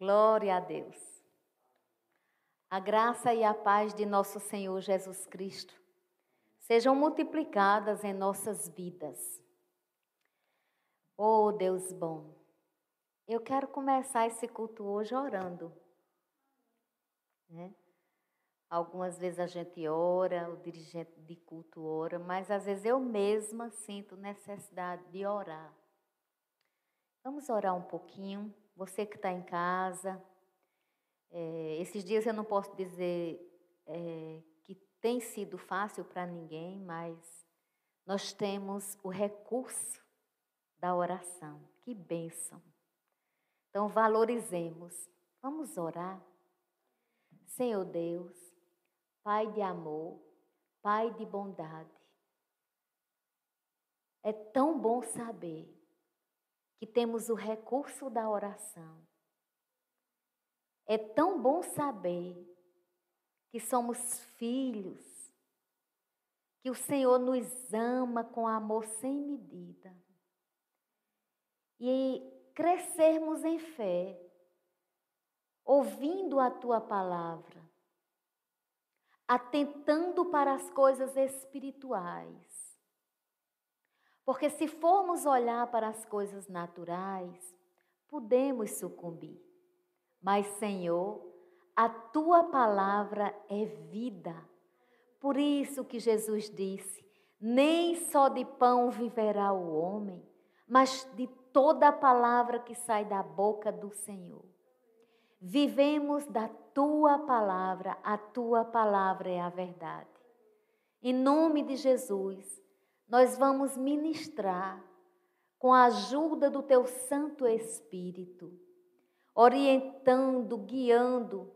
Glória a Deus. A graça e a paz de nosso Senhor Jesus Cristo sejam multiplicadas em nossas vidas. Oh, Deus bom, eu quero começar esse culto hoje orando. Né? Algumas vezes a gente ora, o dirigente de culto ora, mas às vezes eu mesma sinto necessidade de orar. Vamos orar um pouquinho. Você que está em casa, é, esses dias eu não posso dizer é, que tem sido fácil para ninguém, mas nós temos o recurso da oração. Que bênção! Então valorizemos. Vamos orar. Senhor Deus, Pai de amor, Pai de bondade. É tão bom saber que temos o recurso da oração. É tão bom saber que somos filhos, que o Senhor nos ama com amor sem medida. E crescermos em fé, ouvindo a tua palavra, atentando para as coisas espirituais, porque se formos olhar para as coisas naturais, podemos sucumbir. Mas, Senhor, a tua palavra é vida. Por isso que Jesus disse: nem só de pão viverá o homem, mas de toda a palavra que sai da boca do Senhor. Vivemos da tua palavra, a tua palavra é a verdade. Em nome de Jesus, nós vamos ministrar com a ajuda do teu Santo Espírito, orientando, guiando.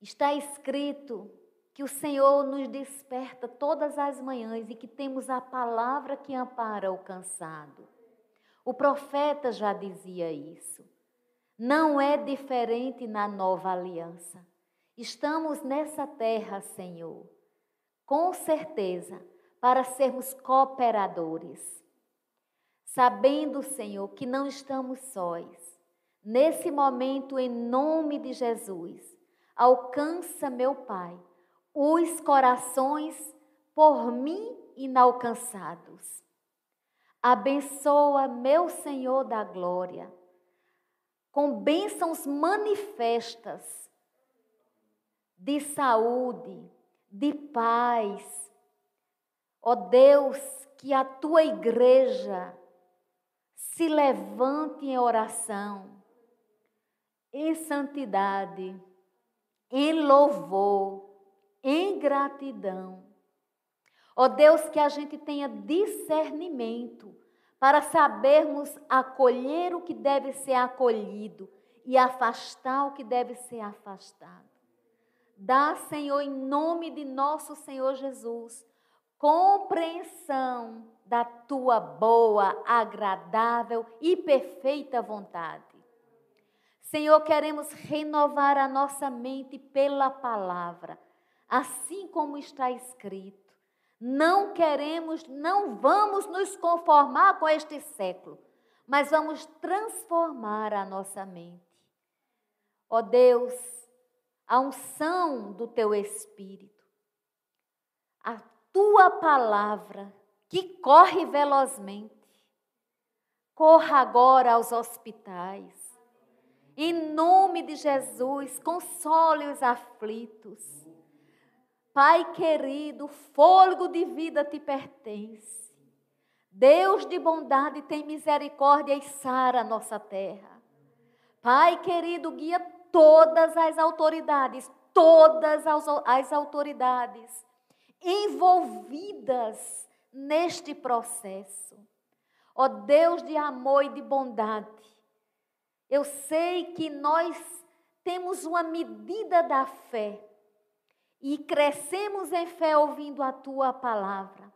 Está escrito que o Senhor nos desperta todas as manhãs e que temos a palavra que ampara o cansado. O profeta já dizia isso. Não é diferente na nova aliança. Estamos nessa terra, Senhor, com certeza para sermos cooperadores. Sabendo, Senhor, que não estamos sós. Nesse momento, em nome de Jesus, alcança, meu Pai, os corações por mim inalcançados. Abençoa, meu Senhor da glória, com bênçãos manifestas de saúde, de paz, Ó Deus, que a tua igreja se levante em oração, em santidade, em louvor, em gratidão. Ó Deus, que a gente tenha discernimento para sabermos acolher o que deve ser acolhido e afastar o que deve ser afastado. Dá, Senhor, em nome de nosso Senhor Jesus, compreensão da tua boa, agradável e perfeita vontade. Senhor, queremos renovar a nossa mente pela palavra, assim como está escrito. Não queremos, não vamos nos conformar com este século, mas vamos transformar a nossa mente. Ó Deus, a unção do teu Espírito, a tua palavra que corre velozmente. Corra agora aos hospitais. Em nome de Jesus, console os aflitos. Pai querido, fôlego de vida te pertence. Deus de bondade tem misericórdia e sara a nossa terra. Pai querido, guia todas as autoridades, todas as, as autoridades envolvidas neste processo. Ó oh Deus de amor e de bondade, eu sei que nós temos uma medida da fé e crescemos em fé ouvindo a tua palavra.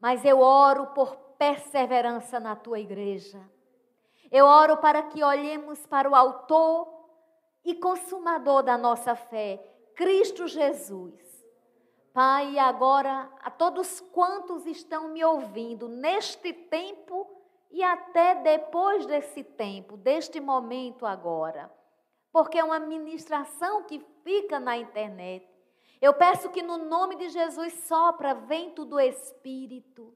Mas eu oro por perseverança na tua igreja. Eu oro para que olhemos para o autor e consumador da nossa fé, Cristo Jesus. Pai, agora a todos quantos estão me ouvindo neste tempo e até depois desse tempo, deste momento agora, porque é uma ministração que fica na internet. Eu peço que no nome de Jesus sopra vento do Espírito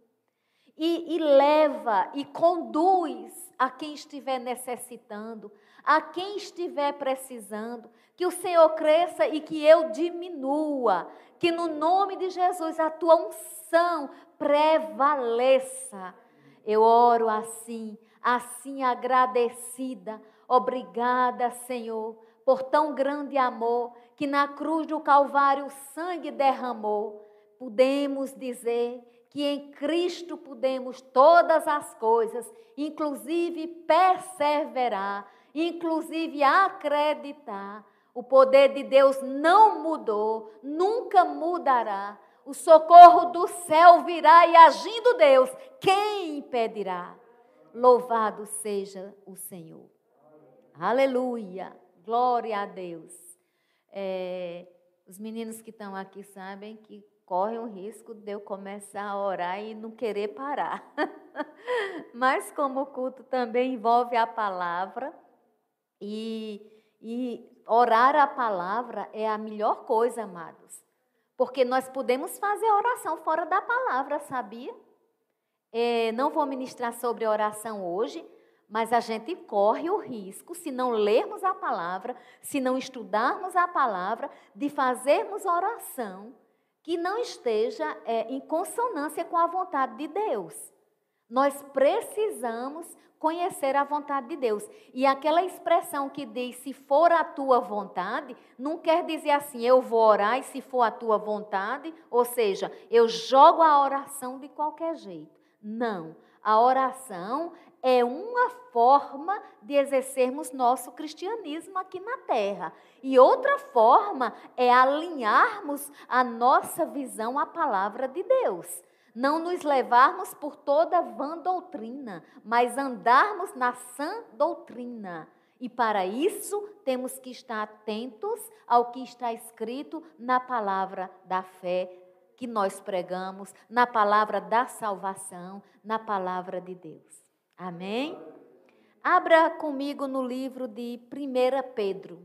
e, e leva e conduz a quem estiver necessitando, a quem estiver precisando, que o Senhor cresça e que eu diminua, que no nome de Jesus a tua unção prevaleça. Eu oro assim, assim agradecida. Obrigada, Senhor, por tão grande amor que na cruz do Calvário o sangue derramou. Podemos dizer que em Cristo podemos todas as coisas, inclusive perseverar, inclusive acreditar. O poder de Deus não mudou, nunca mudará. O socorro do céu virá e agindo Deus, quem impedirá? Louvado seja o Senhor. Aleluia. Glória a Deus. É, os meninos que estão aqui sabem que corre o risco de eu começar a orar e não querer parar. Mas como o culto também envolve a palavra e, e orar a palavra é a melhor coisa, amados. Porque nós podemos fazer oração fora da palavra, sabia? É, não vou ministrar sobre oração hoje, mas a gente corre o risco, se não lermos a palavra, se não estudarmos a palavra, de fazermos oração que não esteja é, em consonância com a vontade de Deus. Nós precisamos conhecer a vontade de Deus. E aquela expressão que diz se for a tua vontade, não quer dizer assim, eu vou orar e se for a tua vontade, ou seja, eu jogo a oração de qualquer jeito. Não. A oração é uma forma de exercermos nosso cristianismo aqui na terra. E outra forma é alinharmos a nossa visão à palavra de Deus não nos levarmos por toda vã doutrina, mas andarmos na sã doutrina. E para isso temos que estar atentos ao que está escrito na palavra da fé que nós pregamos, na palavra da salvação, na palavra de Deus. Amém? Abra comigo no livro de 1 Pedro.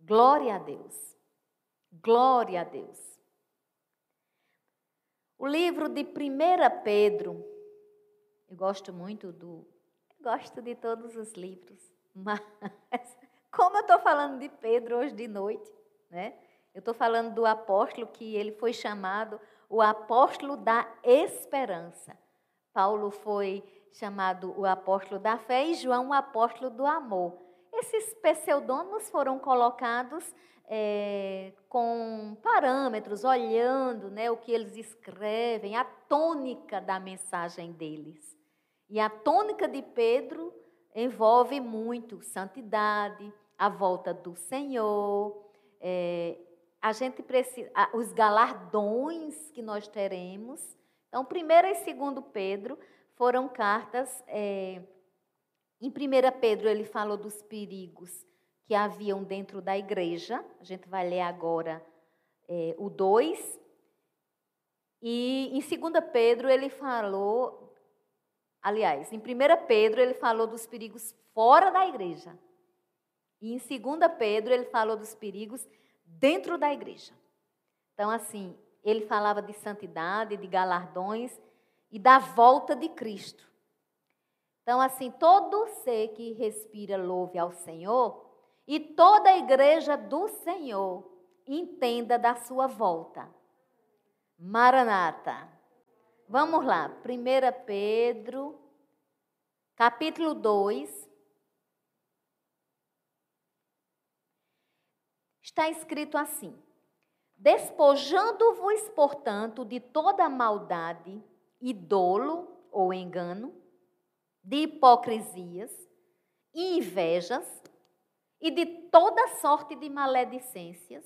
Glória a Deus. Glória a Deus. O livro de 1 Pedro, eu gosto muito do. gosto de todos os livros, mas como eu estou falando de Pedro hoje de noite, né? Eu estou falando do apóstolo que ele foi chamado o apóstolo da esperança. Paulo foi chamado o apóstolo da fé e João o apóstolo do amor. Esses pseudônimos foram colocados é, com parâmetros, olhando né, o que eles escrevem, a tônica da mensagem deles. E a tônica de Pedro envolve muito santidade, a volta do Senhor, é, a gente precisa, os galardões que nós teremos. Então, primeiro e segundo Pedro foram cartas. É, em 1 Pedro ele falou dos perigos que haviam dentro da igreja. A gente vai ler agora é, o 2. E em 2 Pedro ele falou, aliás, em 1 Pedro ele falou dos perigos fora da igreja. E em 2 Pedro ele falou dos perigos dentro da igreja. Então, assim, ele falava de santidade, de galardões e da volta de Cristo. Então, assim, todo ser que respira louve ao Senhor, e toda a igreja do Senhor entenda da sua volta. Maranata. Vamos lá, 1 Pedro, capítulo 2. Está escrito assim: Despojando-vos, portanto, de toda maldade e dolo ou engano, de hipocrisias e invejas, e de toda sorte de maledicências,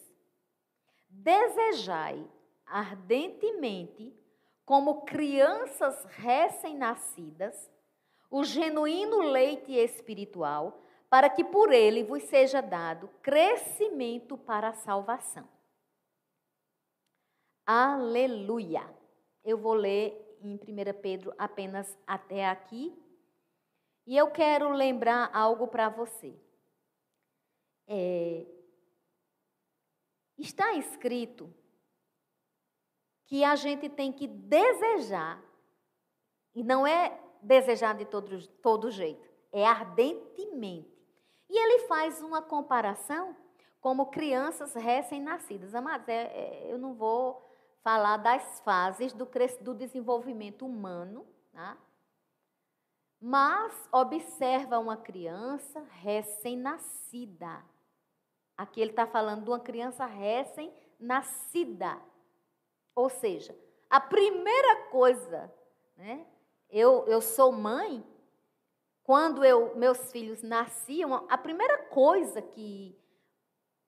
desejai ardentemente, como crianças recém-nascidas, o genuíno leite espiritual, para que por ele vos seja dado crescimento para a salvação. Aleluia! Eu vou ler em 1 Pedro apenas até aqui. E eu quero lembrar algo para você. É, está escrito que a gente tem que desejar, e não é desejar de todo, todo jeito, é ardentemente. E ele faz uma comparação como crianças recém-nascidas. Amados, é, é, eu não vou falar das fases do, do desenvolvimento humano, tá? mas observa uma criança recém-nascida. Aqui ele está falando de uma criança recém-nascida. Ou seja, a primeira coisa, né? Eu, eu sou mãe, quando eu, meus filhos nasciam, a primeira coisa que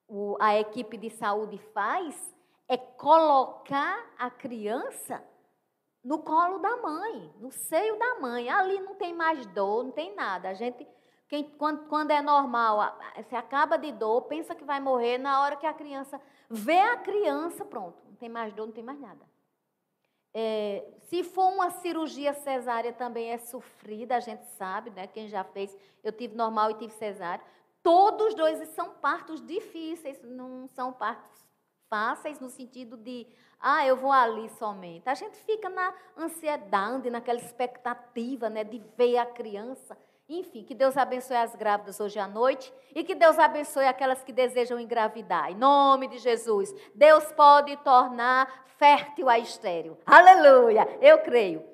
o, a equipe de saúde faz é colocar a criança no colo da mãe, no seio da mãe. Ali não tem mais dor, não tem nada. A gente, quem, quando, quando é normal, você acaba de dor, pensa que vai morrer, na hora que a criança vê a criança, pronto, não tem mais dor, não tem mais nada. É, se for uma cirurgia cesárea também é sofrida, a gente sabe, né? Quem já fez, eu tive normal e tive cesárea. Todos os dois são partos difíceis, não são partos fáceis no sentido de, ah, eu vou ali somente. A gente fica na ansiedade, naquela expectativa, né, de ver a criança. Enfim, que Deus abençoe as grávidas hoje à noite e que Deus abençoe aquelas que desejam engravidar. Em nome de Jesus, Deus pode tornar fértil a estéreo. Aleluia! Eu creio.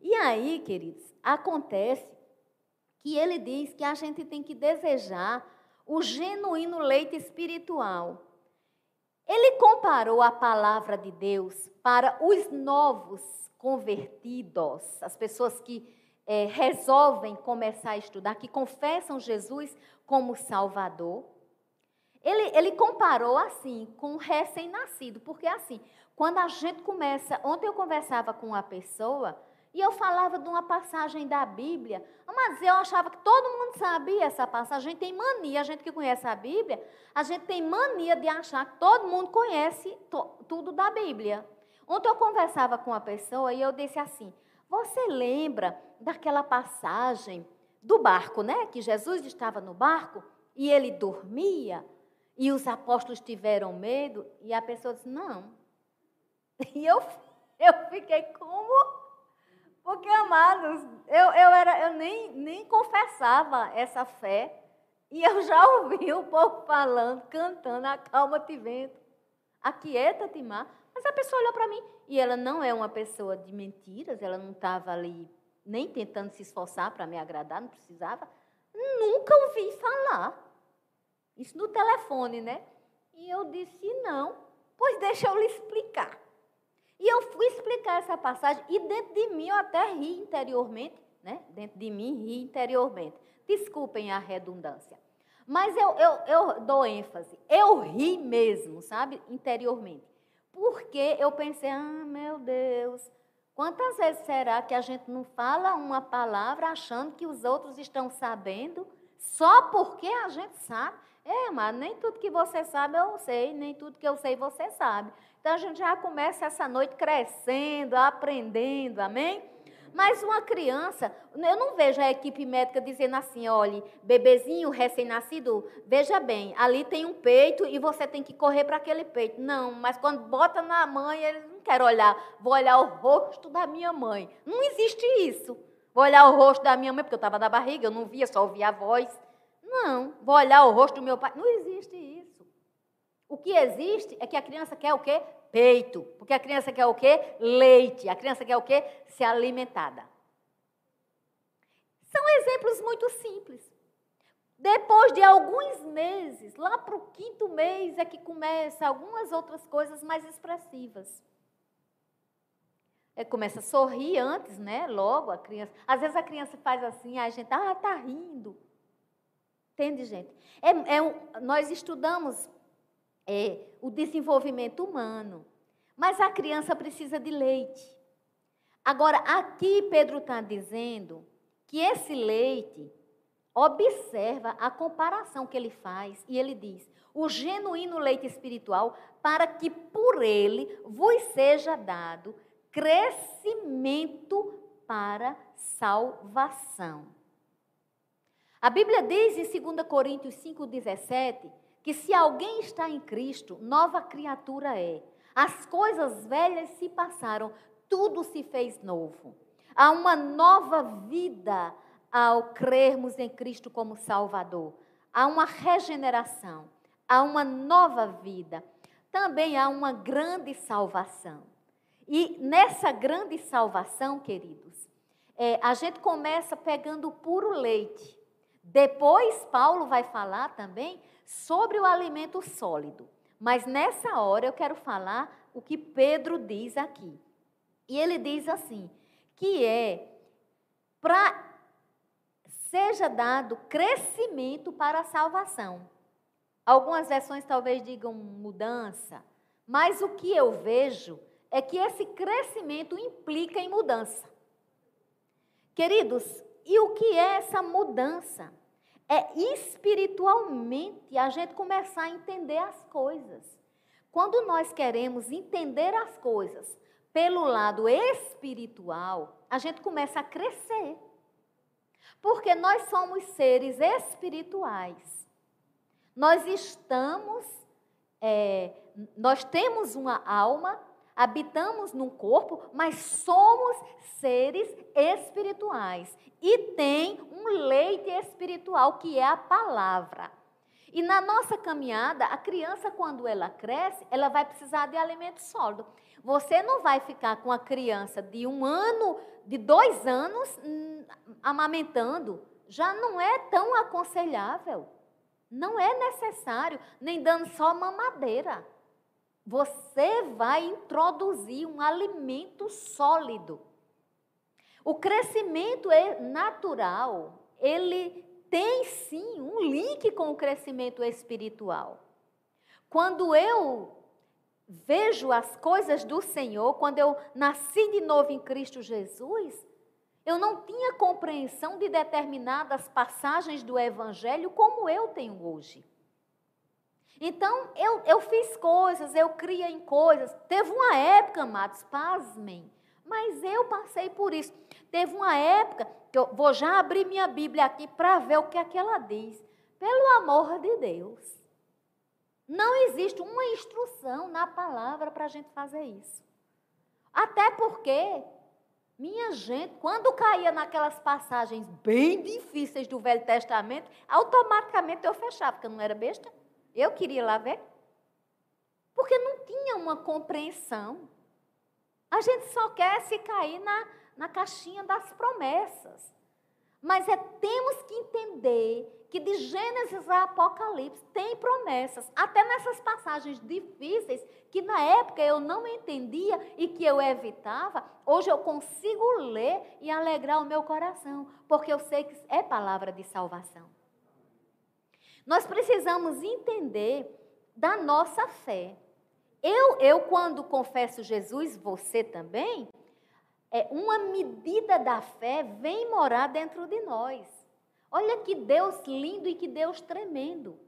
E aí, queridos, acontece que ele diz que a gente tem que desejar o genuíno leite espiritual. Ele comparou a palavra de Deus para os novos convertidos, as pessoas que é, resolvem começar a estudar, que confessam Jesus como Salvador. Ele, ele comparou assim com o recém-nascido, porque assim, quando a gente começa. Ontem eu conversava com uma pessoa e eu falava de uma passagem da Bíblia, mas eu achava que todo mundo sabia essa passagem. A gente tem mania, a gente que conhece a Bíblia, a gente tem mania de achar que todo mundo conhece tudo da Bíblia. Ontem eu conversava com uma pessoa e eu disse assim: Você lembra daquela passagem do barco, né? Que Jesus estava no barco e ele dormia e os apóstolos tiveram medo e a pessoa disse: Não. E eu, eu fiquei como? Porque, amados, eu, eu, era, eu nem, nem confessava essa fé. E eu já ouvi o povo falando, cantando, acalma-te vento, aquieta-te mar. Mas a pessoa olhou para mim e ela não é uma pessoa de mentiras, ela não estava ali nem tentando se esforçar para me agradar, não precisava. Nunca ouvi falar. Isso no telefone, né? E eu disse: não, pois deixa eu lhe explicar. E eu fui explicar essa passagem e dentro de mim eu até ri interiormente, né? Dentro de mim ri interiormente. Desculpem a redundância. Mas eu, eu, eu dou ênfase. Eu ri mesmo, sabe? Interiormente. Porque eu pensei, ah, meu Deus, quantas vezes será que a gente não fala uma palavra achando que os outros estão sabendo só porque a gente sabe? É, mas nem tudo que você sabe eu sei, nem tudo que eu sei você sabe. Então a gente já começa essa noite crescendo, aprendendo, amém? Mas uma criança, eu não vejo a equipe médica dizendo assim: olhe, bebezinho recém-nascido, veja bem, ali tem um peito e você tem que correr para aquele peito. Não, mas quando bota na mãe, eles não querem olhar, vou olhar o rosto da minha mãe. Não existe isso. Vou olhar o rosto da minha mãe, porque eu estava na barriga, eu não via, só ouvia a voz. Não, vou olhar o rosto do meu pai. Não existe isso. O que existe é que a criança quer o quê? Peito. Porque a criança quer o quê? Leite. A criança quer o quê? Ser alimentada. São exemplos muito simples. Depois de alguns meses, lá para o quinto mês é que começa algumas outras coisas mais expressivas. É, começa a sorrir antes, né? Logo a criança. Às vezes a criança faz assim, a gente, ah, tá rindo. Entende, gente? É, é, nós estudamos é, o desenvolvimento humano. Mas a criança precisa de leite. Agora, aqui Pedro está dizendo que esse leite, observa a comparação que ele faz, e ele diz: o genuíno leite espiritual, para que por ele vos seja dado crescimento para salvação. A Bíblia diz em 2 Coríntios 5,17 que se alguém está em Cristo, nova criatura é. As coisas velhas se passaram, tudo se fez novo. Há uma nova vida ao crermos em Cristo como Salvador. Há uma regeneração, há uma nova vida. Também há uma grande salvação. E nessa grande salvação, queridos, é, a gente começa pegando o puro leite. Depois, Paulo vai falar também sobre o alimento sólido. Mas nessa hora eu quero falar o que Pedro diz aqui. E ele diz assim: que é para seja dado crescimento para a salvação. Algumas versões talvez digam mudança, mas o que eu vejo é que esse crescimento implica em mudança. Queridos, e o que é essa mudança? É espiritualmente a gente começar a entender as coisas. Quando nós queremos entender as coisas pelo lado espiritual, a gente começa a crescer. Porque nós somos seres espirituais. Nós estamos, é, nós temos uma alma, habitamos num corpo, mas somos seres espirituais. E tem um leite espiritual que é a palavra. E na nossa caminhada, a criança, quando ela cresce, ela vai precisar de alimento sólido. Você não vai ficar com a criança de um ano, de dois anos, hum, amamentando. Já não é tão aconselhável. Não é necessário, nem dando só mamadeira. Você vai introduzir um alimento sólido. O crescimento é natural, ele tem sim um link com o crescimento espiritual. Quando eu vejo as coisas do Senhor, quando eu nasci de novo em Cristo Jesus, eu não tinha compreensão de determinadas passagens do Evangelho como eu tenho hoje. Então, eu, eu fiz coisas, eu criei em coisas. Teve uma época, amados, pasmem, mas eu passei por isso. Teve uma época, que eu vou já abrir minha Bíblia aqui para ver o que é que ela diz. Pelo amor de Deus. Não existe uma instrução na palavra para a gente fazer isso. Até porque, minha gente, quando caía naquelas passagens bem difíceis do Velho Testamento, automaticamente eu fechava, porque eu não era besta. Eu queria lá ver. Porque não tinha uma compreensão. A gente só quer se cair na, na caixinha das promessas. Mas é, temos que entender que de Gênesis a Apocalipse tem promessas, até nessas passagens difíceis que na época eu não entendia e que eu evitava, hoje eu consigo ler e alegrar o meu coração, porque eu sei que é palavra de salvação. Nós precisamos entender da nossa fé. Eu, eu quando confesso Jesus, você também, é uma medida da fé vem morar dentro de nós. Olha que Deus lindo e que Deus tremendo.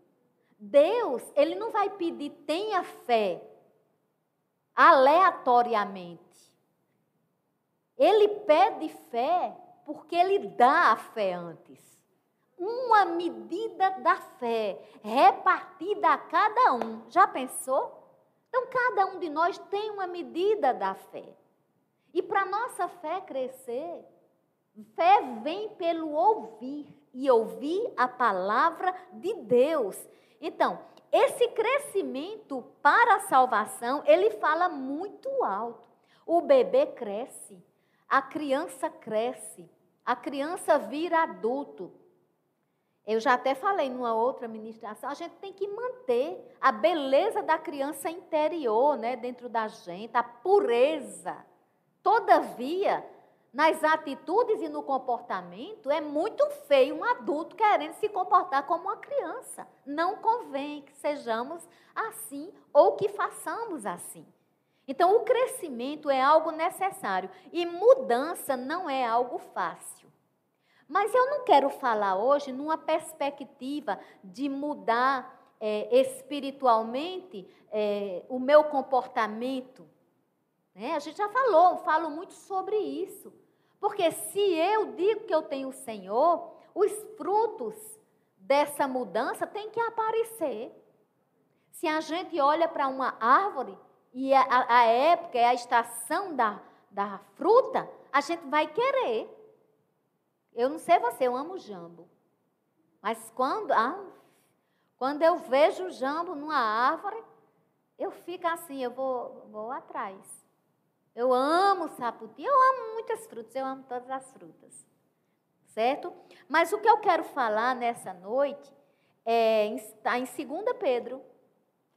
Deus, ele não vai pedir tenha fé aleatoriamente. Ele pede fé porque ele dá a fé antes uma medida da fé repartida a cada um. Já pensou? Então, cada um de nós tem uma medida da fé. E para nossa fé crescer, fé vem pelo ouvir e ouvir a palavra de Deus. Então, esse crescimento para a salvação, ele fala muito alto. O bebê cresce, a criança cresce, a criança vira adulto, eu já até falei numa outra ministração, a gente tem que manter a beleza da criança interior, né, dentro da gente, a pureza. Todavia, nas atitudes e no comportamento, é muito feio um adulto querendo se comportar como uma criança. Não convém que sejamos assim ou que façamos assim. Então, o crescimento é algo necessário e mudança não é algo fácil. Mas eu não quero falar hoje numa perspectiva de mudar é, espiritualmente é, o meu comportamento. Né? A gente já falou, falo muito sobre isso. Porque se eu digo que eu tenho o Senhor, os frutos dessa mudança têm que aparecer. Se a gente olha para uma árvore e a, a, época é a estação da, da fruta, a gente vai querer. Eu não sei você, eu amo jambo. Mas quando, ah, quando eu vejo jambo numa árvore, eu fico assim, eu vou, vou atrás. Eu amo saputi, eu amo muitas frutas, eu amo todas as frutas. Certo? Mas o que eu quero falar nessa noite é, está em 2 Pedro.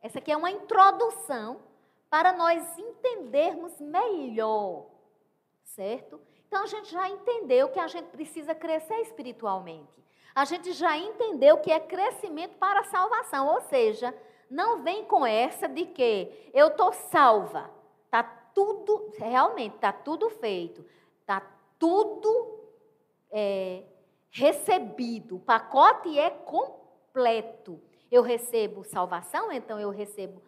Essa aqui é uma introdução para nós entendermos melhor. Certo? Então a gente já entendeu que a gente precisa crescer espiritualmente. A gente já entendeu que é crescimento para a salvação, ou seja, não vem com essa de que eu estou salva, tá tudo, realmente, está tudo feito, está tudo é, recebido, o pacote é completo. Eu recebo salvação, então eu recebo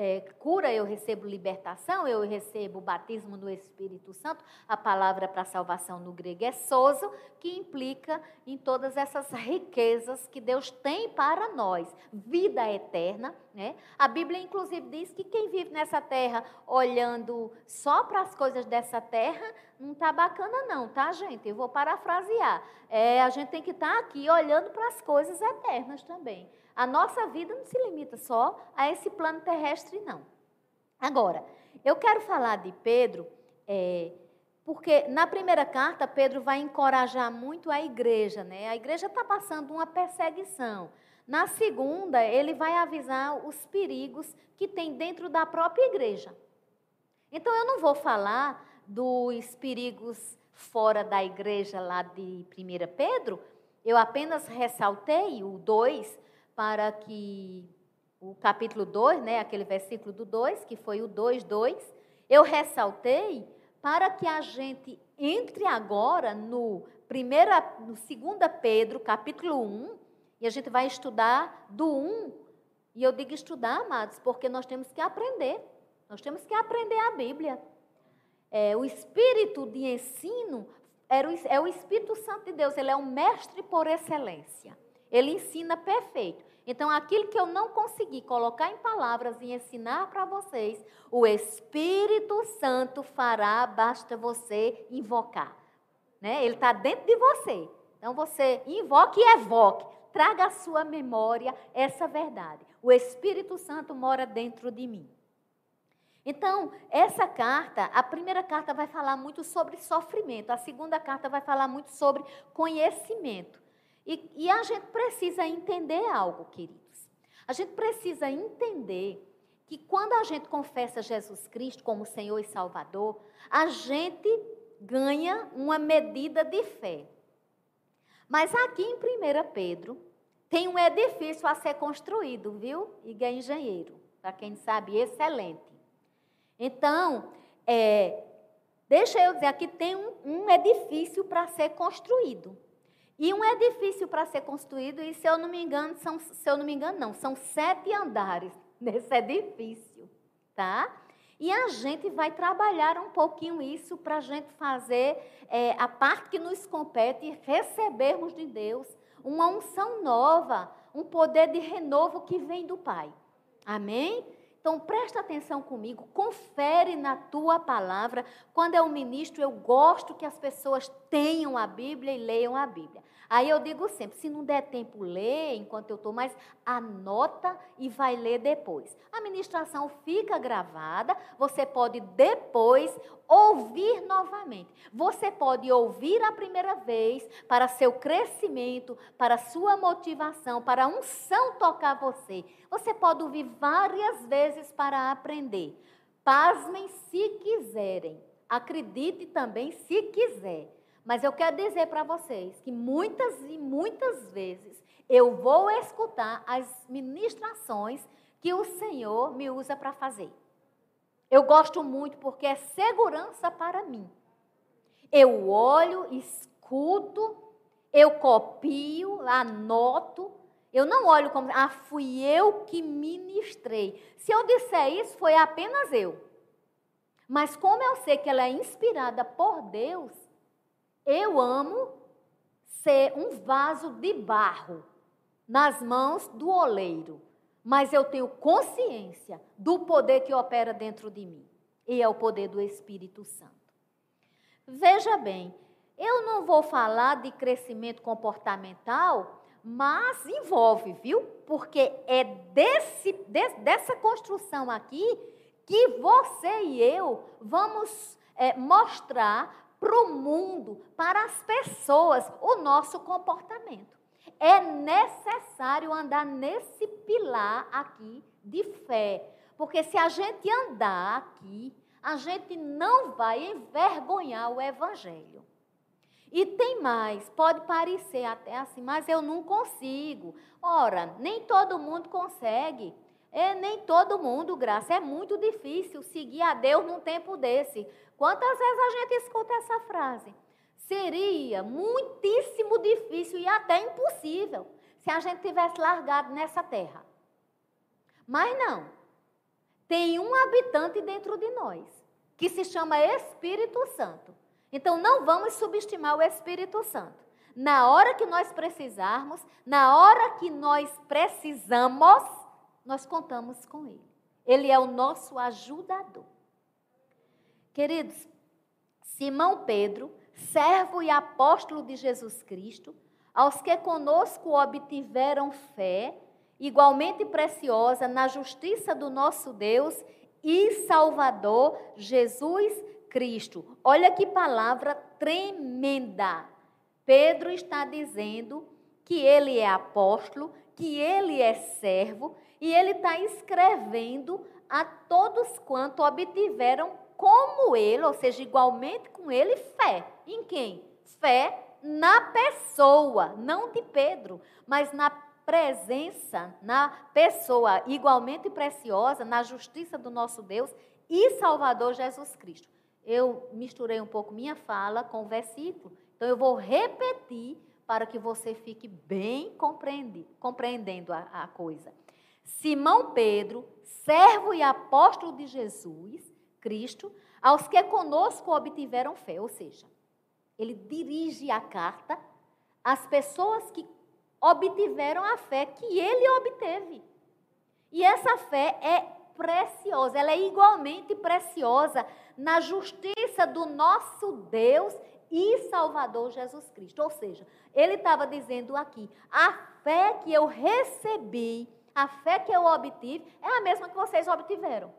é, cura, eu recebo libertação, eu recebo batismo no Espírito Santo. A palavra para salvação no grego é sozo, que implica em todas essas riquezas que Deus tem para nós. Vida eterna. Né? A Bíblia, inclusive, diz que quem vive nessa terra olhando só para as coisas dessa terra, não está bacana, não, tá, gente? Eu vou parafrasear. É, a gente tem que estar tá aqui olhando para as coisas eternas também. A nossa vida não se limita só a esse plano terrestre, não. Agora, eu quero falar de Pedro, é, porque na primeira carta, Pedro vai encorajar muito a igreja, né? A igreja está passando uma perseguição. Na segunda, ele vai avisar os perigos que tem dentro da própria igreja. Então, eu não vou falar dos perigos fora da igreja lá de 1 Pedro, eu apenas ressaltei o 2, para que o capítulo 2, né, aquele versículo do 2, que foi o 2, 2, eu ressaltei para que a gente entre agora no, primeira, no 2 Pedro, capítulo 1, e a gente vai estudar do 1. E eu digo estudar, amados, porque nós temos que aprender. Nós temos que aprender a Bíblia. É, o espírito de ensino o, é o Espírito Santo de Deus, ele é um mestre por excelência. Ele ensina perfeito. Então, aquilo que eu não consegui colocar em palavras e ensinar para vocês, o Espírito Santo fará, basta você invocar. Né? Ele está dentro de você. Então, você invoque e evoque. Traga à sua memória essa verdade. O Espírito Santo mora dentro de mim. Então, essa carta, a primeira carta vai falar muito sobre sofrimento, a segunda carta vai falar muito sobre conhecimento. E, e a gente precisa entender algo, queridos. A gente precisa entender que quando a gente confessa Jesus Cristo como Senhor e Salvador, a gente ganha uma medida de fé. Mas aqui em 1 Pedro, tem um edifício a ser construído, viu? Iga Engenheiro, para quem sabe, excelente. Então, é, deixa eu dizer, aqui tem um, um edifício para ser construído. E um edifício para ser construído, e se eu não me engano, são, se eu não me engano, não, são sete andares nesse edifício, tá? E a gente vai trabalhar um pouquinho isso para a gente fazer é, a parte que nos compete e recebermos de Deus uma unção nova, um poder de renovo que vem do Pai. Amém? Então presta atenção comigo, confere na tua palavra. Quando eu ministro, eu gosto que as pessoas tenham a Bíblia e leiam a Bíblia. Aí eu digo sempre, se não der tempo, lê enquanto eu estou, mas anota e vai ler depois. A ministração fica gravada, você pode depois ouvir novamente. Você pode ouvir a primeira vez para seu crescimento, para sua motivação, para a unção tocar você. Você pode ouvir várias vezes para aprender. Pasmem se quiserem. Acredite também se quiser. Mas eu quero dizer para vocês que muitas e muitas vezes eu vou escutar as ministrações que o Senhor me usa para fazer. Eu gosto muito porque é segurança para mim. Eu olho, escuto, eu copio, anoto. Eu não olho como, ah, fui eu que ministrei. Se eu disser isso, foi apenas eu. Mas como eu sei que ela é inspirada por Deus, eu amo ser um vaso de barro nas mãos do oleiro. Mas eu tenho consciência do poder que opera dentro de mim. E é o poder do Espírito Santo. Veja bem, eu não vou falar de crescimento comportamental, mas envolve, viu? Porque é desse, dessa construção aqui que você e eu vamos é, mostrar para o mundo, para as pessoas, o nosso comportamento. É necessário andar nesse pilar aqui de fé. Porque se a gente andar aqui, a gente não vai envergonhar o Evangelho. E tem mais, pode parecer até assim, mas eu não consigo. Ora, nem todo mundo consegue. É, nem todo mundo, graça. É muito difícil seguir a Deus num tempo desse. Quantas vezes a gente escuta essa frase? Seria muitíssimo difícil e até impossível se a gente tivesse largado nessa terra. Mas não. Tem um habitante dentro de nós, que se chama Espírito Santo. Então não vamos subestimar o Espírito Santo. Na hora que nós precisarmos, na hora que nós precisamos, nós contamos com Ele. Ele é o nosso ajudador. Queridos, Simão Pedro servo e apóstolo de Jesus Cristo, aos que conosco obtiveram fé, igualmente preciosa na justiça do nosso Deus e Salvador Jesus Cristo. Olha que palavra tremenda. Pedro está dizendo que ele é apóstolo, que ele é servo, e ele está escrevendo a todos quanto obtiveram como ele, ou seja, igualmente com ele, fé. Em quem? Fé na pessoa, não de Pedro, mas na presença, na pessoa igualmente preciosa, na justiça do nosso Deus e Salvador Jesus Cristo. Eu misturei um pouco minha fala com o versículo, então eu vou repetir para que você fique bem compreendendo a, a coisa. Simão Pedro, servo e apóstolo de Jesus, Cristo, aos que conosco obtiveram fé. Ou seja, ele dirige a carta às pessoas que obtiveram a fé que ele obteve. E essa fé é preciosa, ela é igualmente preciosa na justiça do nosso Deus e Salvador Jesus Cristo. Ou seja, ele estava dizendo aqui: a fé que eu recebi, a fé que eu obtive, é a mesma que vocês obtiveram.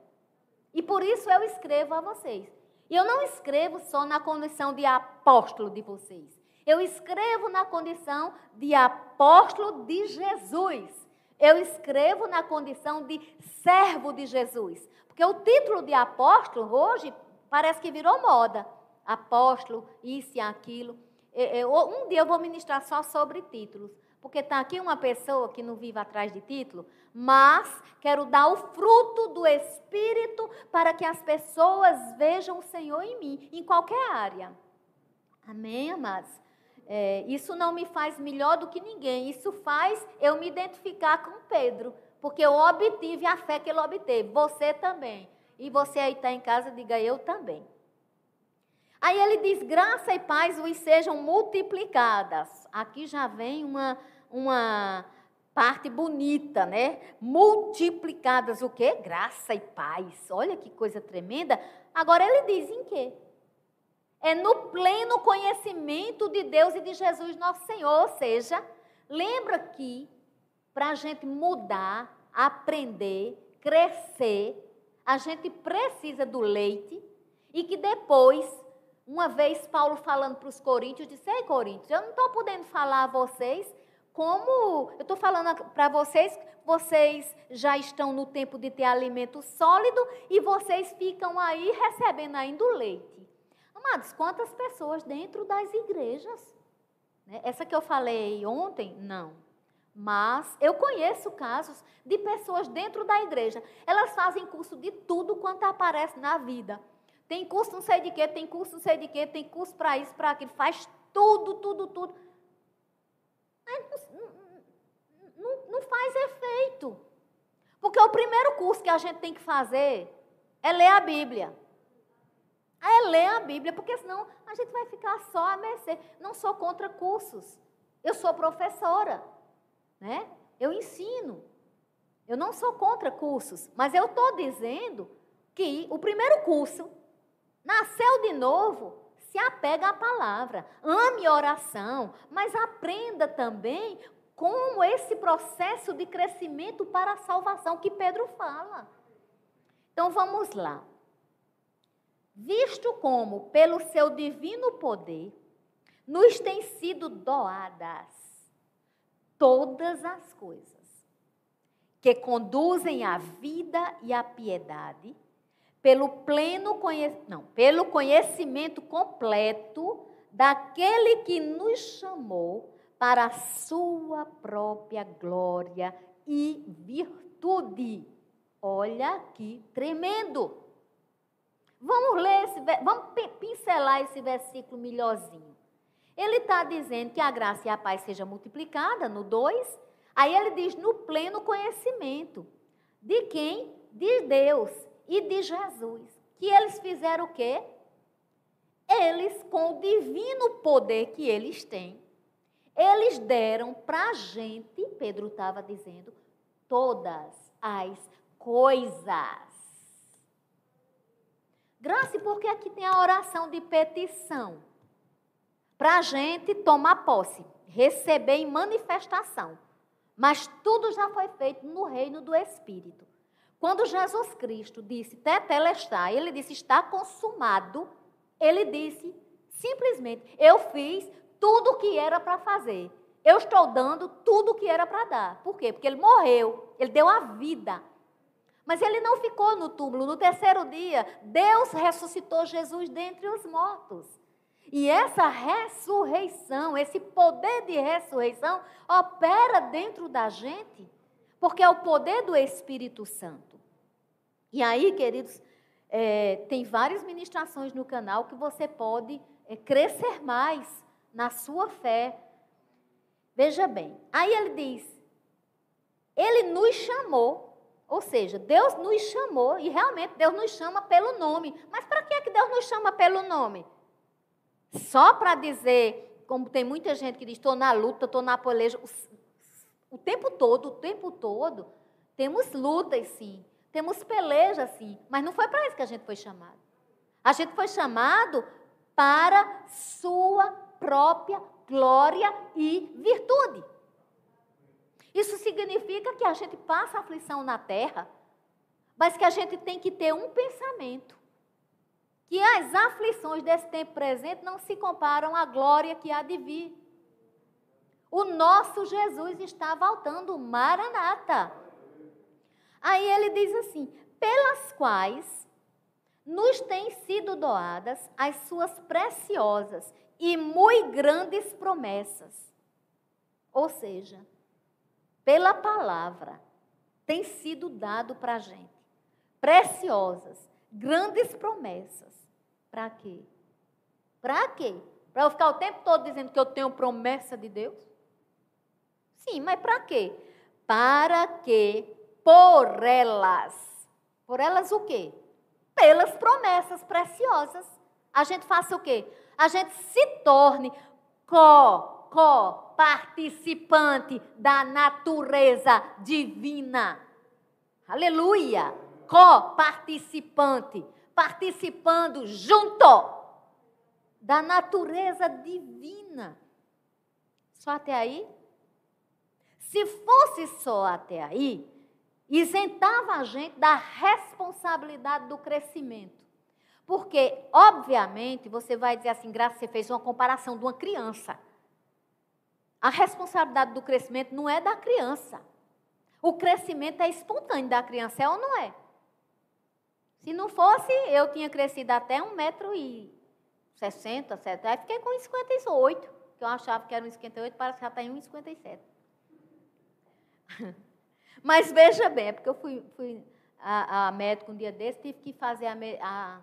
E por isso eu escrevo a vocês. E eu não escrevo só na condição de apóstolo de vocês. Eu escrevo na condição de apóstolo de Jesus. Eu escrevo na condição de servo de Jesus. Porque o título de apóstolo hoje parece que virou moda. Apóstolo, isso e aquilo. Um dia eu vou ministrar só sobre títulos. Porque está aqui uma pessoa que não vive atrás de título, mas quero dar o fruto do Espírito para que as pessoas vejam o Senhor em mim, em qualquer área. Amém, amados? É, isso não me faz melhor do que ninguém, isso faz eu me identificar com Pedro, porque eu obtive a fé que ele obteve, você também. E você aí está em casa, diga eu também. Aí ele diz: graça e paz vos sejam multiplicadas. Aqui já vem uma, uma parte bonita, né? Multiplicadas o quê? Graça e paz. Olha que coisa tremenda. Agora ele diz em quê? É no pleno conhecimento de Deus e de Jesus nosso Senhor. Ou seja, lembra que para a gente mudar, aprender, crescer, a gente precisa do leite e que depois uma vez Paulo falando para os coríntios, disse: Ei, coríntios, eu não estou podendo falar a vocês como. Eu estou falando para vocês, vocês já estão no tempo de ter alimento sólido e vocês ficam aí recebendo ainda o leite. Amados, quantas pessoas dentro das igrejas? Né? Essa que eu falei ontem, não. Mas eu conheço casos de pessoas dentro da igreja. Elas fazem curso de tudo quanto aparece na vida. Tem curso não sei de quê, tem curso não sei de quê, tem curso para isso, para aquilo. Faz tudo, tudo, tudo. Não, não, não faz efeito. Porque o primeiro curso que a gente tem que fazer é ler a Bíblia. é ler a Bíblia, porque senão a gente vai ficar só a mercê. Não sou contra cursos. Eu sou professora, né? Eu ensino. Eu não sou contra cursos, mas eu estou dizendo que o primeiro curso nasceu de novo, se apega à palavra, ame oração, mas aprenda também como esse processo de crescimento para a salvação que Pedro fala. Então vamos lá. Visto como, pelo seu divino poder, nos têm sido doadas todas as coisas que conduzem à vida e à piedade, pelo pleno conhecimento, não, pelo conhecimento completo daquele que nos chamou para a sua própria glória e virtude. Olha que tremendo. Vamos ler esse, vamos pincelar esse versículo melhorzinho. Ele está dizendo que a graça e a paz seja multiplicada no 2. Aí ele diz no pleno conhecimento. De quem? De Deus e de Jesus. Que eles fizeram o quê? Eles, com o divino poder que eles têm, eles deram para a gente, Pedro estava dizendo, todas as coisas. Graça, porque aqui tem a oração de petição. Para a gente tomar posse, receber em manifestação. Mas tudo já foi feito no reino do Espírito. Quando Jesus Cristo disse tetelestai, ele disse está consumado, ele disse simplesmente, eu fiz tudo o que era para fazer. Eu estou dando tudo o que era para dar. Por quê? Porque ele morreu, ele deu a vida. Mas ele não ficou no túmulo. No terceiro dia, Deus ressuscitou Jesus dentre os mortos. E essa ressurreição, esse poder de ressurreição, opera dentro da gente, porque é o poder do Espírito Santo. E aí, queridos, é, tem várias ministrações no canal que você pode é, crescer mais na sua fé. Veja bem, aí ele diz: Ele nos chamou, ou seja, Deus nos chamou, e realmente Deus nos chama pelo nome. Mas para que é que Deus nos chama pelo nome? Só para dizer, como tem muita gente que diz, estou na luta, estou na peleja, o, o tempo todo, o tempo todo, temos lutas sim, temos pelejas sim, mas não foi para isso que a gente foi chamado. A gente foi chamado para sua própria glória e virtude. Isso significa que a gente passa aflição na terra, mas que a gente tem que ter um pensamento. Que as aflições desse tempo presente não se comparam à glória que há de vir. O nosso Jesus está voltando, Maranata. Aí ele diz assim: pelas quais nos têm sido doadas as suas preciosas e muito grandes promessas. Ou seja, pela palavra tem sido dado para a gente preciosas, grandes promessas. Para quê? Para quê? Para eu ficar o tempo todo dizendo que eu tenho promessa de Deus? Sim, mas para quê? Para que por elas, por elas o quê? Pelas promessas preciosas, a gente faça o quê? a gente se torne co, co, participante da natureza divina. Aleluia! Co-participante, participando junto da natureza divina. Só até aí? Se fosse só até aí, isentava a gente da responsabilidade do crescimento. Porque, obviamente, você vai dizer assim, Graça, você fez uma comparação de uma criança. A responsabilidade do crescimento não é da criança. O crescimento é espontâneo da criança, é ou não é? Se não fosse, eu tinha crescido até 1,60m, 60, Aí fiquei com 1,58, que eu achava que era 1,58, parece que já está em 1,57. Mas veja bem, é porque eu fui, fui a, a, médico um dia desse, tive que fazer a, a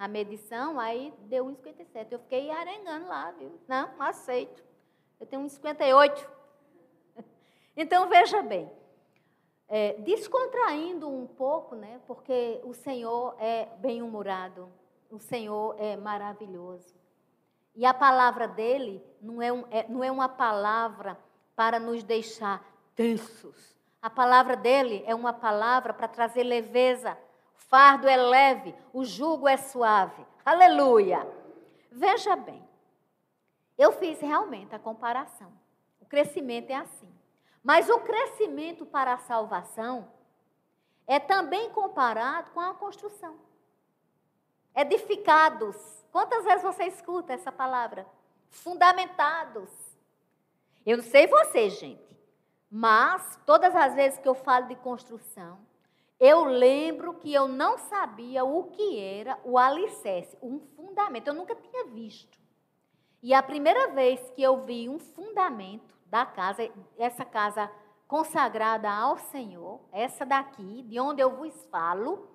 a medição, aí deu 1,57. Eu fiquei arengando lá, viu? Não, não aceito. Eu tenho 1,58. Então, veja bem, é, descontraindo um pouco, né, porque o Senhor é bem-humorado, o Senhor é maravilhoso. E a palavra dele não é, um, é, não é uma palavra para nos deixar tensos. A palavra dele é uma palavra para trazer leveza. O fardo é leve, o jugo é suave. Aleluia! Veja bem, eu fiz realmente a comparação. O crescimento é assim. Mas o crescimento para a salvação é também comparado com a construção. Edificados. Quantas vezes você escuta essa palavra? Fundamentados. Eu não sei você, gente, mas todas as vezes que eu falo de construção, eu lembro que eu não sabia o que era o alicerce, um fundamento. Eu nunca tinha visto. E a primeira vez que eu vi um fundamento da casa, essa casa consagrada ao Senhor, essa daqui, de onde eu vos falo,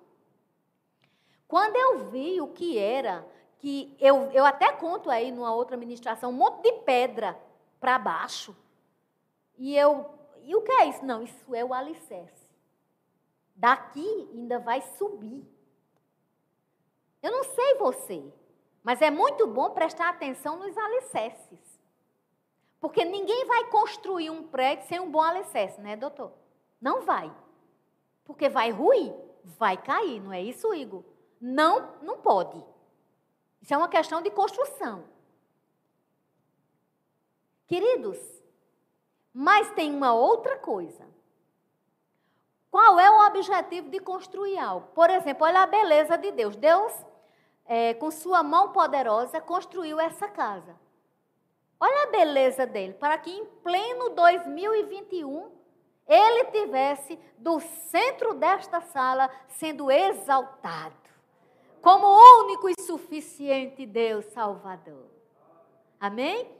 quando eu vi o que era, que eu, eu até conto aí numa outra ministração, um monte de pedra para baixo. E eu, e o que é isso? Não, isso é o alicerce. Daqui ainda vai subir. Eu não sei você, mas é muito bom prestar atenção nos alicerces. Porque ninguém vai construir um prédio sem um bom alicerce, né, doutor? Não vai. Porque vai ruir, vai cair, não é isso, Igor? Não, não pode. Isso é uma questão de construção. Queridos, mas tem uma outra coisa. Qual é o objetivo de construir algo? Por exemplo, olha a beleza de Deus. Deus, é, com sua mão poderosa, construiu essa casa. Olha a beleza dele, para que em pleno 2021 ele tivesse do centro desta sala sendo exaltado como único e suficiente Deus Salvador. Amém?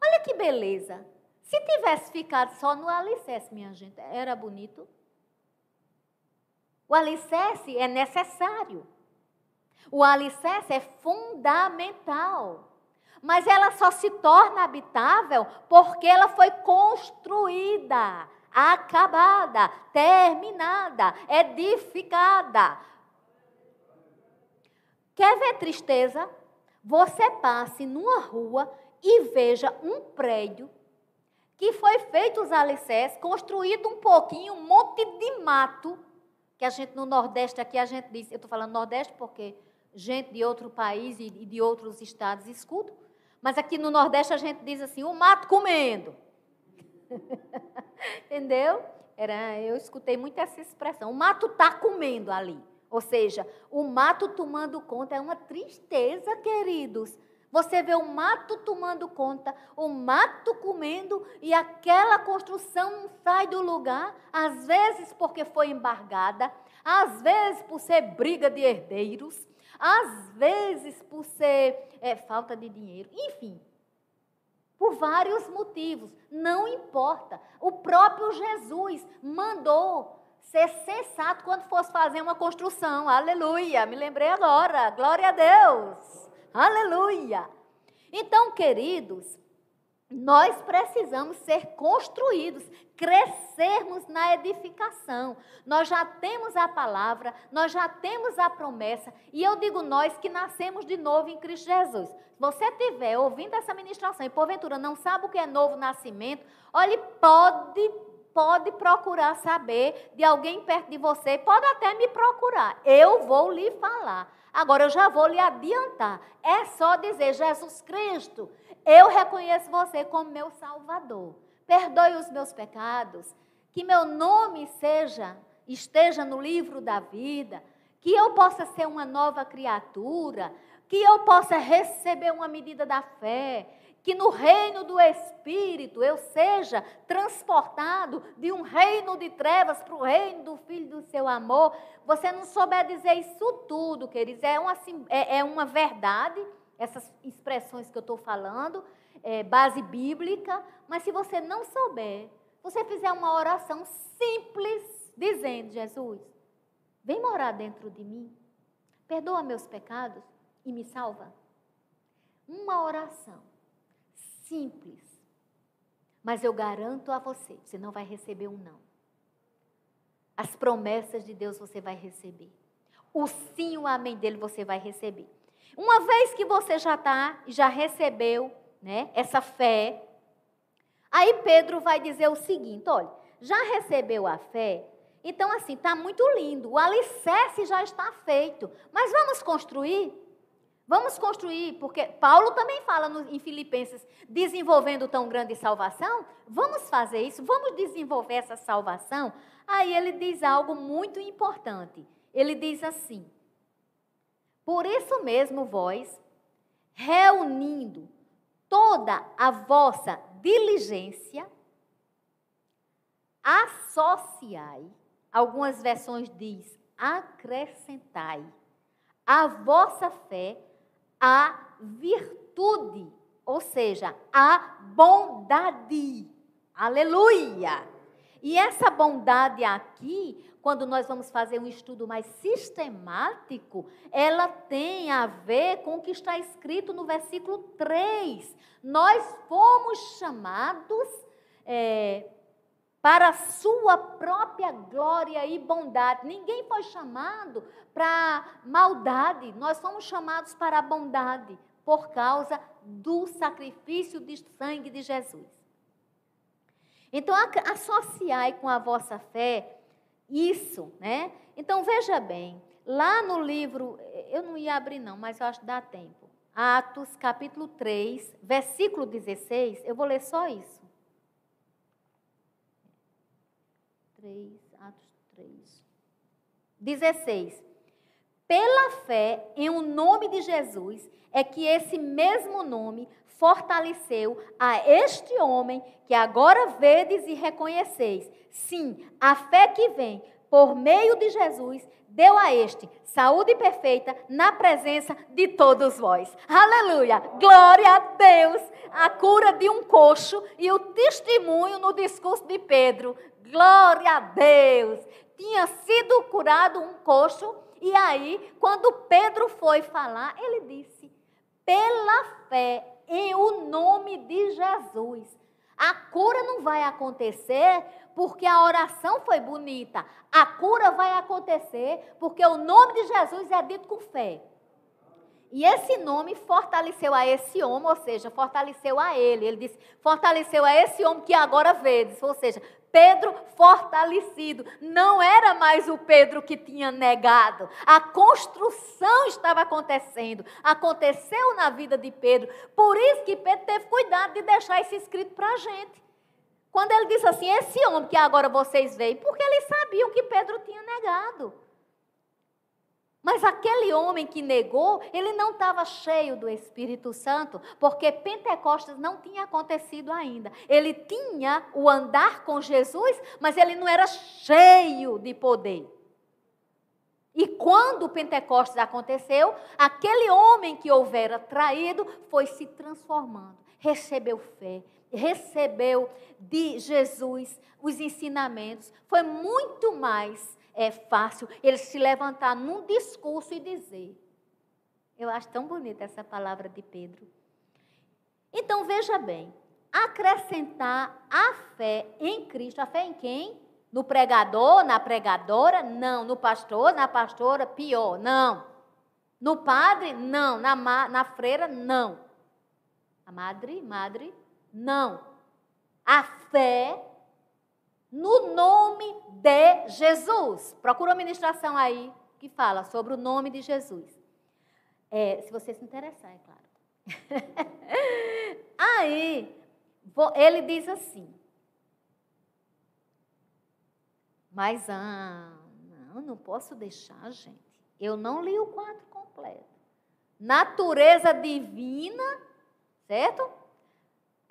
Olha que beleza. Se tivesse ficado só no alicerce, minha gente, era bonito. O alicerce é necessário. O alicerce é fundamental mas ela só se torna habitável porque ela foi construída, acabada, terminada, edificada. Quer ver tristeza? Você passe numa rua e veja um prédio que foi feito os alicerces, construído um pouquinho, um monte de mato, que a gente no Nordeste aqui a gente diz, eu estou falando Nordeste porque gente de outro país e de outros estados escutam, mas aqui no Nordeste a gente diz assim, o mato comendo. Entendeu? Era, eu escutei muito essa expressão. O mato está comendo ali. Ou seja, o mato tomando conta é uma tristeza, queridos. Você vê o mato tomando conta, o mato comendo e aquela construção sai do lugar, às vezes porque foi embargada, às vezes por ser briga de herdeiros, às vezes por ser é, falta de dinheiro, enfim, por vários motivos, não importa. O próprio Jesus mandou ser sensato quando fosse fazer uma construção, aleluia, me lembrei agora, glória a Deus, aleluia. Então, queridos, nós precisamos ser construídos, crescermos na edificação. Nós já temos a palavra, nós já temos a promessa, e eu digo nós que nascemos de novo em Cristo Jesus. Se você estiver ouvindo essa ministração e porventura não sabe o que é novo nascimento, olhe, pode pode procurar saber de alguém perto de você, pode até me procurar. Eu vou lhe falar. Agora eu já vou lhe adiantar. É só dizer Jesus Cristo, eu reconheço você como meu Salvador. Perdoe os meus pecados. Que meu nome seja, esteja no livro da vida. Que eu possa ser uma nova criatura. Que eu possa receber uma medida da fé. Que no reino do Espírito eu seja transportado de um reino de trevas para o reino do Filho do seu amor. Você não souber dizer isso tudo, queridos, é uma, é, é uma verdade essas expressões que eu estou falando, é, base bíblica, mas se você não souber, você fizer uma oração simples, dizendo: Jesus, vem morar dentro de mim, perdoa meus pecados e me salva. Uma oração simples, mas eu garanto a você, você não vai receber um não. As promessas de Deus você vai receber. O sim, o amém dele você vai receber. Uma vez que você já está, já recebeu né, essa fé, aí Pedro vai dizer o seguinte: olha, já recebeu a fé, então assim, está muito lindo, o alicerce já está feito, mas vamos construir? Vamos construir, porque Paulo também fala no, em Filipenses, desenvolvendo tão grande salvação. Vamos fazer isso, vamos desenvolver essa salvação. Aí ele diz algo muito importante. Ele diz assim: Por isso mesmo, vós, reunindo toda a vossa diligência, associai. Algumas versões diz: acrescentai a vossa fé a virtude, ou seja, a bondade. Aleluia! E essa bondade aqui, quando nós vamos fazer um estudo mais sistemático, ela tem a ver com o que está escrito no versículo 3. Nós fomos chamados é, para a sua própria glória e bondade. Ninguém foi chamado para maldade, nós fomos chamados para a bondade por causa do sacrifício de sangue de Jesus. Então, associai com a vossa fé isso, né? Então, veja bem, lá no livro, eu não ia abrir não, mas eu acho que dá tempo. Atos, capítulo 3, versículo 16, eu vou ler só isso. 3, Atos 3. 16. Pela fé em o nome de Jesus, é que esse mesmo nome fortaleceu a este homem que agora vedes e reconheceis. Sim, a fé que vem por meio de Jesus deu a este saúde perfeita na presença de todos vós. Aleluia! Glória a Deus! A cura de um coxo e o testemunho no discurso de Pedro Glória a Deus! Tinha sido curado um coxo, e aí, quando Pedro foi falar, ele disse: pela fé em o nome de Jesus. A cura não vai acontecer porque a oração foi bonita. A cura vai acontecer porque o nome de Jesus é dito com fé. E esse nome fortaleceu a esse homem, ou seja, fortaleceu a ele. Ele disse: fortaleceu a esse homem que agora vedes. Ou seja, Pedro fortalecido. Não era mais o Pedro que tinha negado. A construção estava acontecendo. Aconteceu na vida de Pedro. Por isso que Pedro teve cuidado de deixar isso escrito para a gente. Quando ele disse assim: Esse homem que agora vocês veem, porque ele sabia o que Pedro tinha negado. Mas aquele homem que negou, ele não estava cheio do Espírito Santo, porque Pentecostes não tinha acontecido ainda. Ele tinha o andar com Jesus, mas ele não era cheio de poder. E quando o Pentecostes aconteceu, aquele homem que houvera traído foi se transformando, recebeu fé, recebeu de Jesus os ensinamentos, foi muito mais é fácil ele se levantar num discurso e dizer. Eu acho tão bonita essa palavra de Pedro. Então veja bem, acrescentar a fé em Cristo, a fé em quem? No pregador, na pregadora? Não. No pastor, na pastora? Pior, não. No padre? Não. Na, na freira? Não. A madre? Madre? Não. A fé no nome de Jesus. Procura uma ministração aí que fala sobre o nome de Jesus. É, se você se interessar, é claro. aí, ele diz assim. Mas, ah, não, não posso deixar, gente. Eu não li o quadro completo. Natureza divina, certo?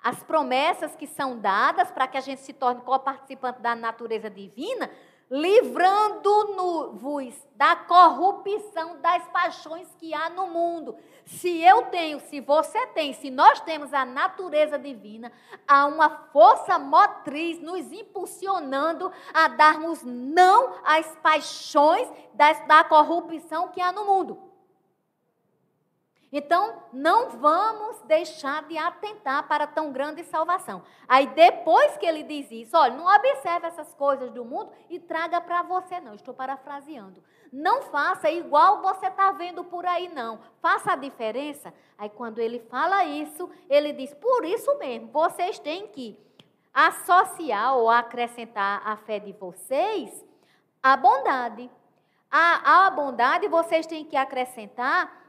As promessas que são dadas para que a gente se torne co-participante da natureza divina, livrando-nos da corrupção das paixões que há no mundo. Se eu tenho, se você tem, se nós temos a natureza divina, há uma força motriz nos impulsionando a darmos não às paixões da corrupção que há no mundo. Então, não vamos deixar de atentar para tão grande salvação. Aí, depois que ele diz isso, olha, não observe essas coisas do mundo e traga para você, não. Estou parafraseando. Não faça igual você está vendo por aí, não. Faça a diferença. Aí, quando ele fala isso, ele diz: por isso mesmo, vocês têm que associar ou acrescentar à fé de vocês a bondade. A, a bondade, vocês têm que acrescentar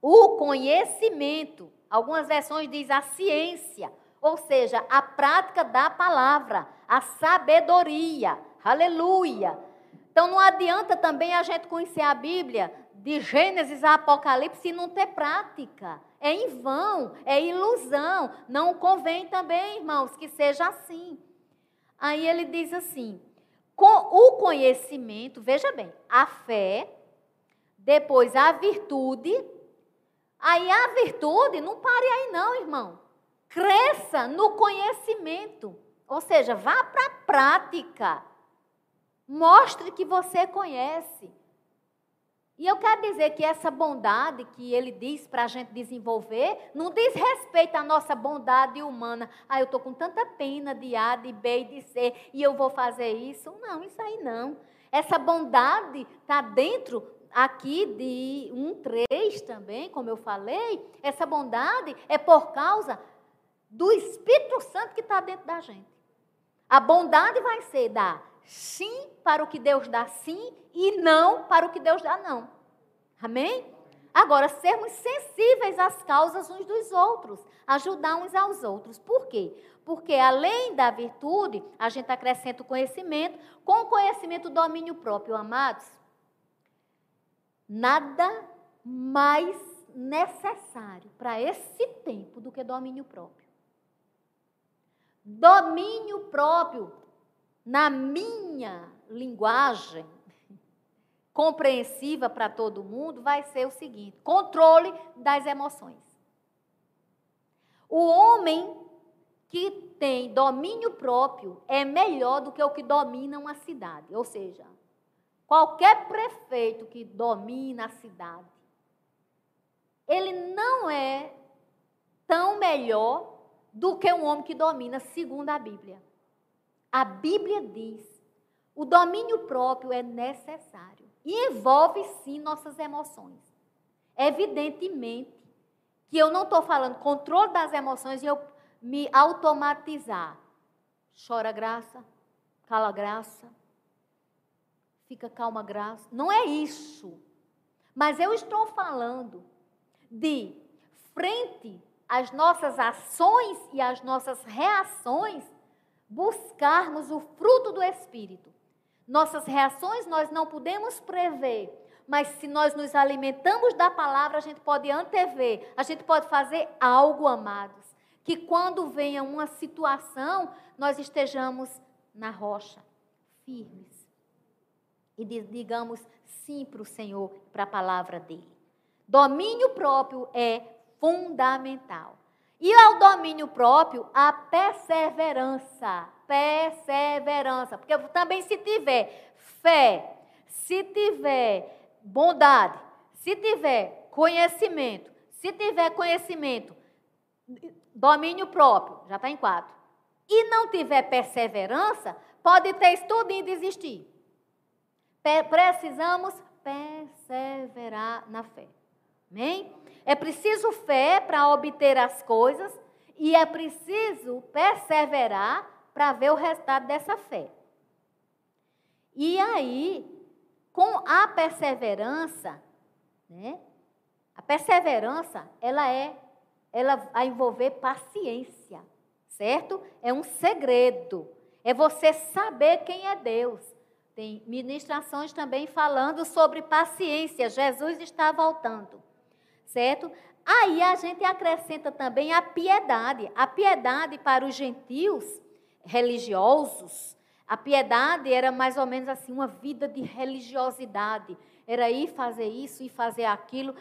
o conhecimento. Algumas versões diz a ciência, ou seja, a prática da palavra, a sabedoria. Aleluia. Então não adianta também a gente conhecer a Bíblia de Gênesis a Apocalipse e não ter prática. É em vão, é ilusão. Não convém também, irmãos, que seja assim. Aí ele diz assim: com o conhecimento, veja bem, a fé, depois a virtude, Aí a virtude, não pare aí não, irmão. Cresça no conhecimento. Ou seja, vá para a prática. Mostre que você conhece. E eu quero dizer que essa bondade que ele diz para a gente desenvolver, não diz respeito à nossa bondade humana. Ah, eu estou com tanta pena de A, de B e de C, e eu vou fazer isso. Não, isso aí não. Essa bondade está dentro aqui de 1,3 também, como eu falei, essa bondade é por causa do Espírito Santo que está dentro da gente. A bondade vai ser dar sim para o que Deus dá sim e não para o que Deus dá não. Amém? Agora, sermos sensíveis às causas uns dos outros, ajudar uns aos outros. Por quê? Porque além da virtude, a gente acrescenta o conhecimento, com o conhecimento, domínio próprio, amados. Nada mais necessário para esse tempo do que domínio próprio. Domínio próprio, na minha linguagem compreensiva para todo mundo, vai ser o seguinte: controle das emoções. O homem que tem domínio próprio é melhor do que o que domina uma cidade. Ou seja, Qualquer prefeito que domina a cidade, ele não é tão melhor do que um homem que domina, segundo a Bíblia. A Bíblia diz: o domínio próprio é necessário e envolve sim nossas emoções. Evidentemente que eu não estou falando controle das emoções e eu me automatizar. Chora graça, cala graça, fica calma, graça. Não é isso. Mas eu estou falando de frente às nossas ações e às nossas reações, buscarmos o fruto do Espírito. Nossas reações nós não podemos prever, mas se nós nos alimentamos da palavra, a gente pode antever, a gente pode fazer algo, amados, que quando venha uma situação, nós estejamos na rocha, firmes e digamos sim para o Senhor, para a palavra dele. Domínio próprio é fundamental. E ao domínio próprio, a perseverança. Perseverança. Porque também se tiver fé, se tiver bondade, se tiver conhecimento, se tiver conhecimento, domínio próprio, já está em quatro. E não tiver perseverança, pode ter estudo e desistir precisamos perseverar na fé. Amém? É preciso fé para obter as coisas e é preciso perseverar para ver o resultado dessa fé. E aí, com a perseverança, né? A perseverança, ela é ela vai envolver paciência, certo? É um segredo. É você saber quem é Deus. Tem ministrações também falando sobre paciência. Jesus está voltando, certo? Aí a gente acrescenta também a piedade. A piedade para os gentios religiosos, a piedade era mais ou menos assim uma vida de religiosidade. Era ir fazer isso e fazer aquilo.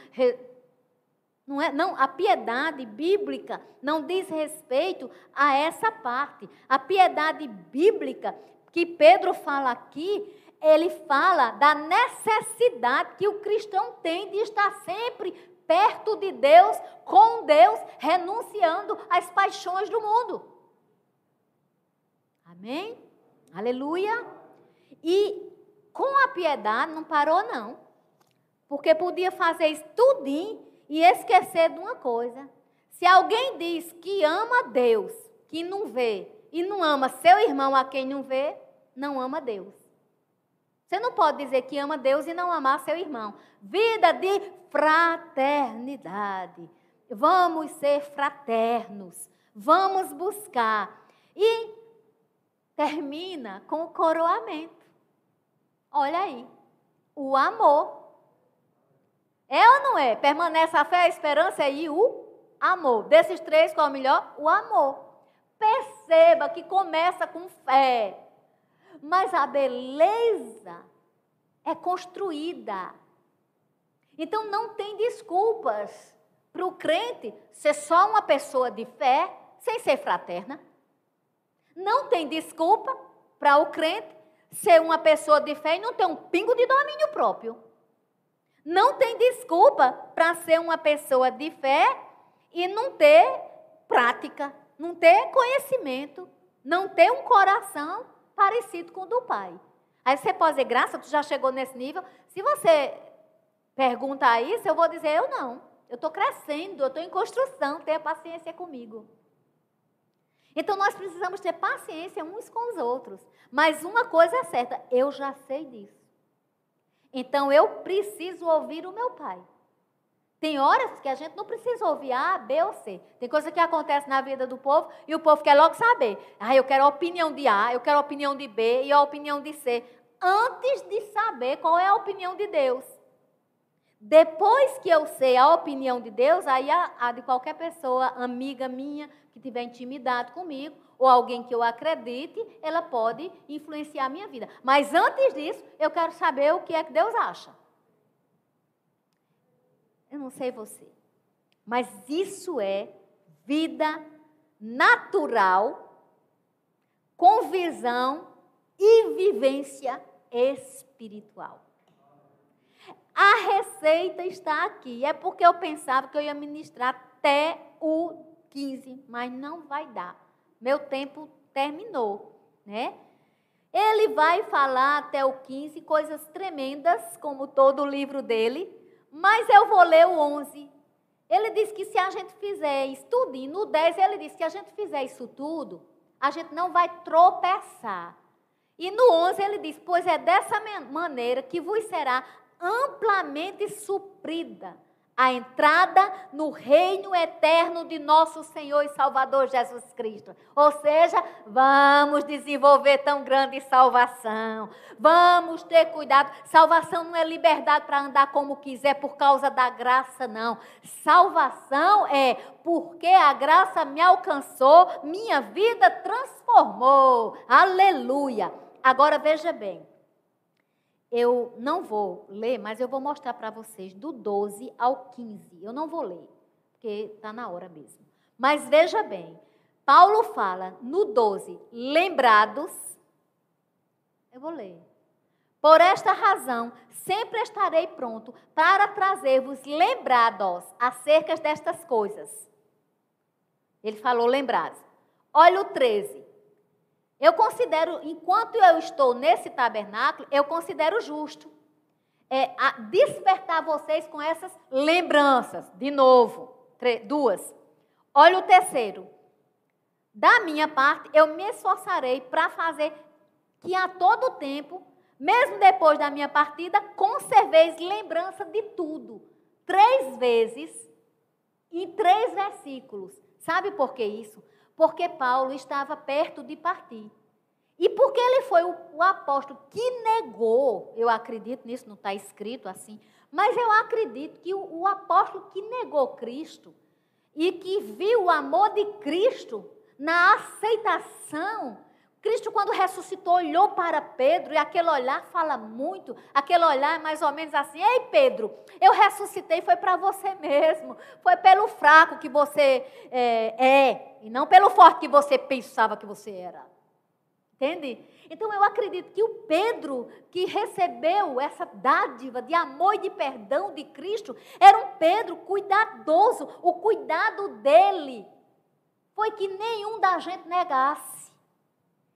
Não é, não, a piedade bíblica não diz respeito a essa parte. A piedade bíblica que Pedro fala aqui, ele fala da necessidade que o cristão tem de estar sempre perto de Deus, com Deus, renunciando às paixões do mundo. Amém? Aleluia. E com a piedade não parou, não. Porque podia fazer isso tudinho e esquecer de uma coisa. Se alguém diz que ama Deus, que não vê, e não ama seu irmão a quem não vê, não ama Deus. Você não pode dizer que ama Deus e não amar seu irmão. Vida de fraternidade. Vamos ser fraternos. Vamos buscar. E termina com o coroamento. Olha aí. O amor. É ou não é? Permanece a fé, a esperança e o amor. Desses três, qual é o melhor? O amor. Perceba que começa com fé. Mas a beleza é construída. Então não tem desculpas para o crente ser só uma pessoa de fé sem ser fraterna. Não tem desculpa para o crente ser uma pessoa de fé e não ter um pingo de domínio próprio. Não tem desculpa para ser uma pessoa de fé e não ter prática, não ter conhecimento, não ter um coração parecido com o do pai. Aí você pode dizer, graça, tu já chegou nesse nível. Se você perguntar isso, eu vou dizer, eu não. Eu estou crescendo, eu estou em construção, tenha paciência comigo. Então nós precisamos ter paciência uns com os outros. Mas uma coisa é certa, eu já sei disso. Então eu preciso ouvir o meu pai. Tem horas que a gente não precisa ouvir A, B ou C. Tem coisa que acontece na vida do povo e o povo quer logo saber. Ah, eu quero a opinião de A, eu quero a opinião de B e a opinião de C. Antes de saber qual é a opinião de Deus. Depois que eu sei a opinião de Deus, aí a, a de qualquer pessoa, amiga minha, que tiver intimidade comigo, ou alguém que eu acredite, ela pode influenciar a minha vida. Mas antes disso, eu quero saber o que é que Deus acha. Eu não sei você, mas isso é vida natural, com visão e vivência espiritual. A receita está aqui. É porque eu pensava que eu ia ministrar até o 15, mas não vai dar. Meu tempo terminou, né? Ele vai falar até o 15 coisas tremendas, como todo o livro dele, mas eu vou ler o 11. Ele diz que se a gente fizer isso tudo, e no 10 ele diz que se a gente fizer isso tudo, a gente não vai tropeçar. E no 11 ele diz: Pois é dessa maneira que vos será amplamente suprida a entrada no reino eterno de nosso Senhor e Salvador Jesus Cristo. Ou seja, vamos desenvolver tão grande salvação. Vamos ter cuidado. Salvação não é liberdade para andar como quiser por causa da graça, não. Salvação é porque a graça me alcançou, minha vida transformou. Aleluia. Agora veja bem eu não vou ler, mas eu vou mostrar para vocês do 12 ao 15. Eu não vou ler, porque está na hora mesmo. Mas veja bem, Paulo fala no 12, lembrados. Eu vou ler. Por esta razão, sempre estarei pronto para trazer-vos lembrados acerca destas coisas. Ele falou lembrados. Olha o 13. Eu considero, enquanto eu estou nesse tabernáculo, eu considero justo é, despertar vocês com essas lembranças. De novo, duas. Olha o terceiro. Da minha parte, eu me esforçarei para fazer que a todo tempo, mesmo depois da minha partida, conserveis lembrança de tudo. Três vezes, em três versículos. Sabe por que isso? Porque Paulo estava perto de partir. E porque ele foi o, o apóstolo que negou, eu acredito nisso, não está escrito assim, mas eu acredito que o, o apóstolo que negou Cristo e que viu o amor de Cristo na aceitação Cristo, quando ressuscitou, olhou para Pedro e aquele olhar fala muito. Aquele olhar é mais ou menos assim: Ei, Pedro, eu ressuscitei, foi para você mesmo. Foi pelo fraco que você é, é, e não pelo forte que você pensava que você era. Entende? Então eu acredito que o Pedro que recebeu essa dádiva de amor e de perdão de Cristo era um Pedro cuidadoso. O cuidado dele foi que nenhum da gente negasse.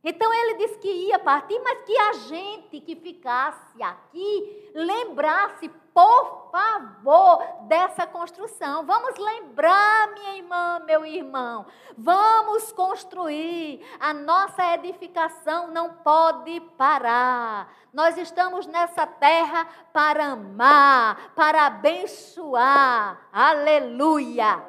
Então ele disse que ia partir, mas que a gente que ficasse aqui lembrasse, por favor, dessa construção. Vamos lembrar, minha irmã, meu irmão. Vamos construir. A nossa edificação não pode parar. Nós estamos nessa terra para amar, para abençoar. Aleluia.